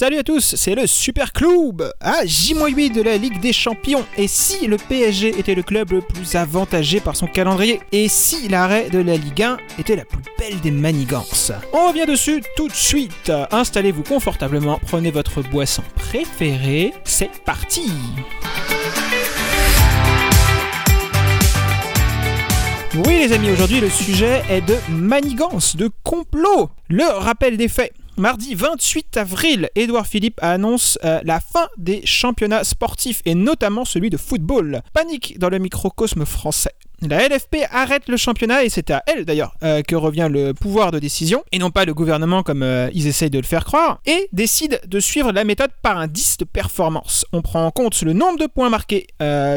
Salut à tous, c'est le Super Club à J-8 de la Ligue des Champions. Et si le PSG était le club le plus avantagé par son calendrier? Et si l'arrêt de la Ligue 1 était la plus belle des manigances? On revient dessus tout de suite. Installez-vous confortablement, prenez votre boisson préférée. C'est parti Oui les amis, aujourd'hui le sujet est de manigance, de complot. Le rappel des faits. Mardi 28 avril, Édouard Philippe annonce euh, la fin des championnats sportifs et notamment celui de football. Panique dans le microcosme français. La LFP arrête le championnat et c'est à elle d'ailleurs euh, que revient le pouvoir de décision et non pas le gouvernement comme euh, ils essayent de le faire croire et décide de suivre la méthode par indice de performance. On prend en compte le nombre de points marqués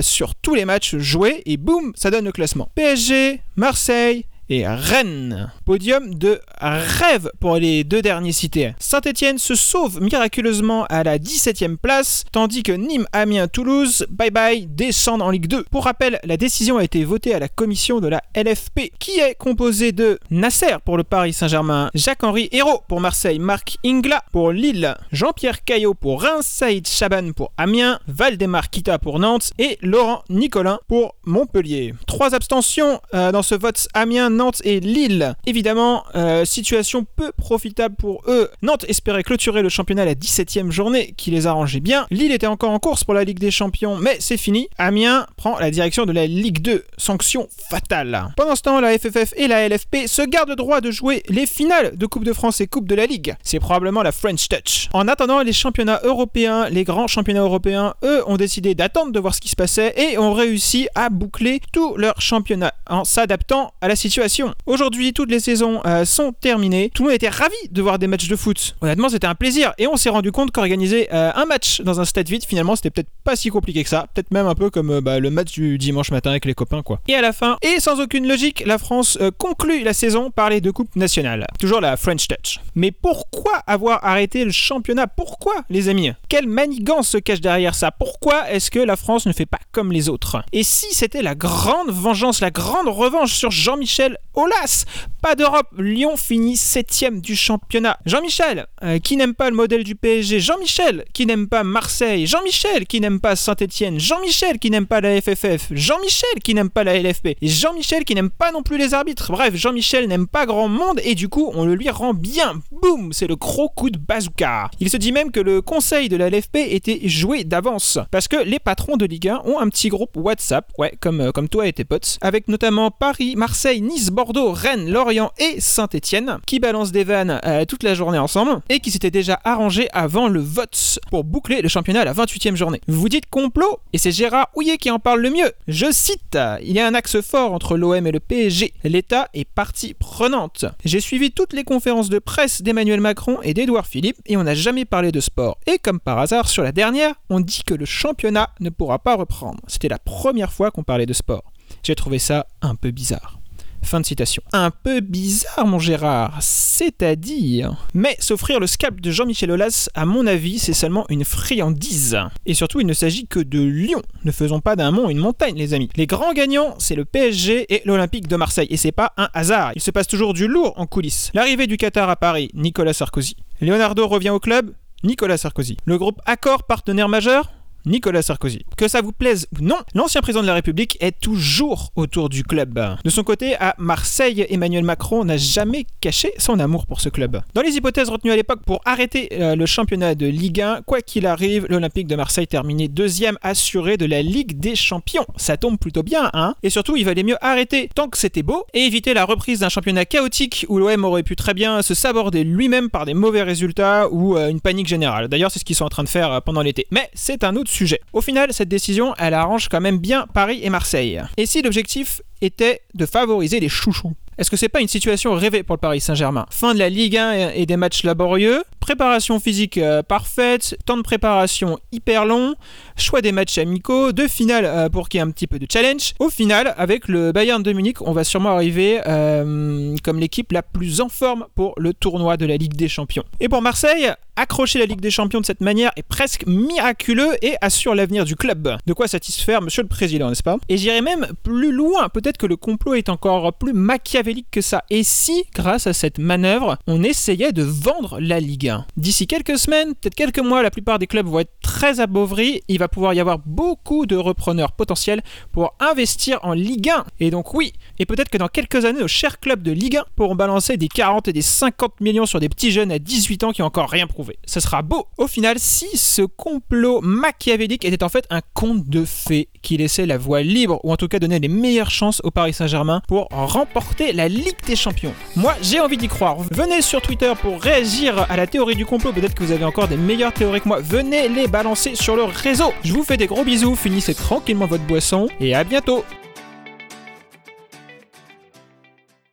sur tous les matchs joués et boum, ça donne le classement. PSG, Marseille, et Rennes. Podium de rêve pour les deux derniers cités. Saint-Etienne se sauve miraculeusement à la 17e place, tandis que Nîmes, Amiens, Toulouse, bye bye, descendent en Ligue 2. Pour rappel, la décision a été votée à la commission de la LFP, qui est composée de Nasser pour le Paris Saint-Germain, Jacques-Henri Hérault pour Marseille, Marc Ingla pour Lille, Jean-Pierre Caillot pour Reims, Saïd Chaban pour Amiens, Valdemar Kita pour Nantes et Laurent Nicolin pour Montpellier. Trois abstentions euh, dans ce vote Amiens Nantes et Lille. Évidemment, euh, situation peu profitable pour eux. Nantes espérait clôturer le championnat la 17e journée, qui les arrangeait bien. Lille était encore en course pour la Ligue des Champions, mais c'est fini. Amiens prend la direction de la Ligue 2. Sanction fatale. Pendant ce temps, la FFF et la LFP se gardent le droit de jouer les finales de Coupe de France et Coupe de la Ligue. C'est probablement la French Touch. En attendant les championnats européens, les grands championnats européens, eux, ont décidé d'attendre de voir ce qui se passait et ont réussi à boucler tous leurs championnats en s'adaptant à la situation Aujourd'hui, toutes les saisons euh, sont terminées. Tout le monde était ravi de voir des matchs de foot. Honnêtement, c'était un plaisir. Et on s'est rendu compte qu'organiser euh, un match dans un stade vide, finalement, c'était peut-être pas si compliqué que ça. Peut-être même un peu comme euh, bah, le match du dimanche matin avec les copains, quoi. Et à la fin, et sans aucune logique, la France conclut la saison par les deux coupes nationales. Toujours la French Touch. Mais pourquoi avoir arrêté le championnat? Pourquoi, les amis? Quelle manigance se cache derrière ça? Pourquoi est-ce que la France ne fait pas comme les autres? Et si c'était la grande vengeance, la grande revanche sur Jean-Michel Olas Pas d'Europe, Lyon finit 7ème du championnat. Jean-Michel, euh, qui n'aime pas le modèle du PSG, Jean-Michel, qui n'aime pas Marseille, Jean-Michel, qui n'aime pas Saint-Etienne, Jean-Michel, qui n'aime pas la FFF, Jean-Michel, qui n'aime pas la LFP, Jean-Michel, qui n'aime pas non plus les arbitres. Bref, Jean-Michel n'aime pas grand monde, et du coup, on le lui rend bien. Boum C'est le gros coup de bazooka. Il se dit même que le conseil de la LFP était joué d'avance, parce que les patrons de Ligue 1 ont un petit groupe WhatsApp, ouais, comme, euh, comme toi et tes potes, avec notamment Paris, Marseille, Nice, Bordeaux, Rennes, Lorient et Saint-Etienne, qui balancent des vannes euh, toute la journée ensemble, et qui s'étaient déjà arrangés avant le vote pour boucler le championnat à la 28e journée. Vous vous dites complot Et c'est Gérard Houillet qui en parle le mieux. Je cite Il y a un axe fort entre l'OM et le PSG. L'État est partie prenante. J'ai suivi toutes les conférences de presse d'Emmanuel Macron et d'Edouard Philippe, et on n'a jamais parlé de sport. Et comme par hasard, sur la dernière, on dit que le championnat ne pourra pas reprendre. C'était la première fois qu'on parlait de sport. J'ai trouvé ça un peu bizarre. Fin de citation. Un peu bizarre, mon Gérard, c'est-à-dire. Mais s'offrir le scalp de Jean-Michel Aulas, à mon avis, c'est seulement une friandise. Et surtout, il ne s'agit que de Lyon. Ne faisons pas d'un mont une montagne, les amis. Les grands gagnants, c'est le PSG et l'Olympique de Marseille. Et c'est pas un hasard. Il se passe toujours du lourd en coulisses. L'arrivée du Qatar à Paris, Nicolas Sarkozy. Leonardo revient au club, Nicolas Sarkozy. Le groupe Accor, partenaire majeur? Nicolas Sarkozy. Que ça vous plaise ou non, l'ancien président de la République est toujours autour du club. De son côté, à Marseille, Emmanuel Macron n'a jamais caché son amour pour ce club. Dans les hypothèses retenues à l'époque pour arrêter euh, le championnat de Ligue 1, quoi qu'il arrive, l'Olympique de Marseille terminait deuxième assuré de la Ligue des Champions. Ça tombe plutôt bien, hein Et surtout, il valait mieux arrêter tant que c'était beau et éviter la reprise d'un championnat chaotique où l'OM aurait pu très bien se saborder lui-même par des mauvais résultats ou euh, une panique générale. D'ailleurs, c'est ce qu'ils sont en train de faire euh, pendant l'été. Mais c'est un autre Au final, cette décision, elle arrange quand même bien Paris et Marseille. Et si l'objectif était de favoriser les chouchous. Est-ce que c'est pas une situation rêvée pour le Paris Saint-Germain? Fin de la Ligue 1 et des matchs laborieux, préparation physique euh, parfaite, temps de préparation hyper long, choix des matchs amicaux, deux finales euh, pour qu'il y ait un petit peu de challenge. Au final, avec le Bayern de Munich, on va sûrement arriver euh, comme l'équipe la plus en forme pour le tournoi de la Ligue des Champions. Et pour Marseille, accrocher la Ligue des Champions de cette manière est presque miraculeux et assure l'avenir du club. De quoi satisfaire Monsieur le Président, n'est-ce pas? Et j'irai même plus loin, peut-être que le complot est encore plus machiavélique que ça. Et si, grâce à cette manœuvre, on essayait de vendre la Ligue 1 D'ici quelques semaines, peut-être quelques mois, la plupart des clubs vont être très abauvrés. Il va pouvoir y avoir beaucoup de repreneurs potentiels pour investir en Ligue 1. Et donc oui, et peut-être que dans quelques années, nos chers clubs de Ligue 1 pourront balancer des 40 et des 50 millions sur des petits jeunes à 18 ans qui n'ont encore rien prouvé. Ce sera beau. Au final, si ce complot machiavélique était en fait un conte de fées qui laissait la voie libre, ou en tout cas donnait les meilleures chances au Paris Saint-Germain pour remporter la Ligue des Champions. Moi, j'ai envie d'y croire. Venez sur Twitter pour réagir à la théorie du complot. Peut-être que vous avez encore des meilleures théories que moi. Venez les balancer sur le réseau. Je vous fais des gros bisous, finissez tranquillement votre boisson et à bientôt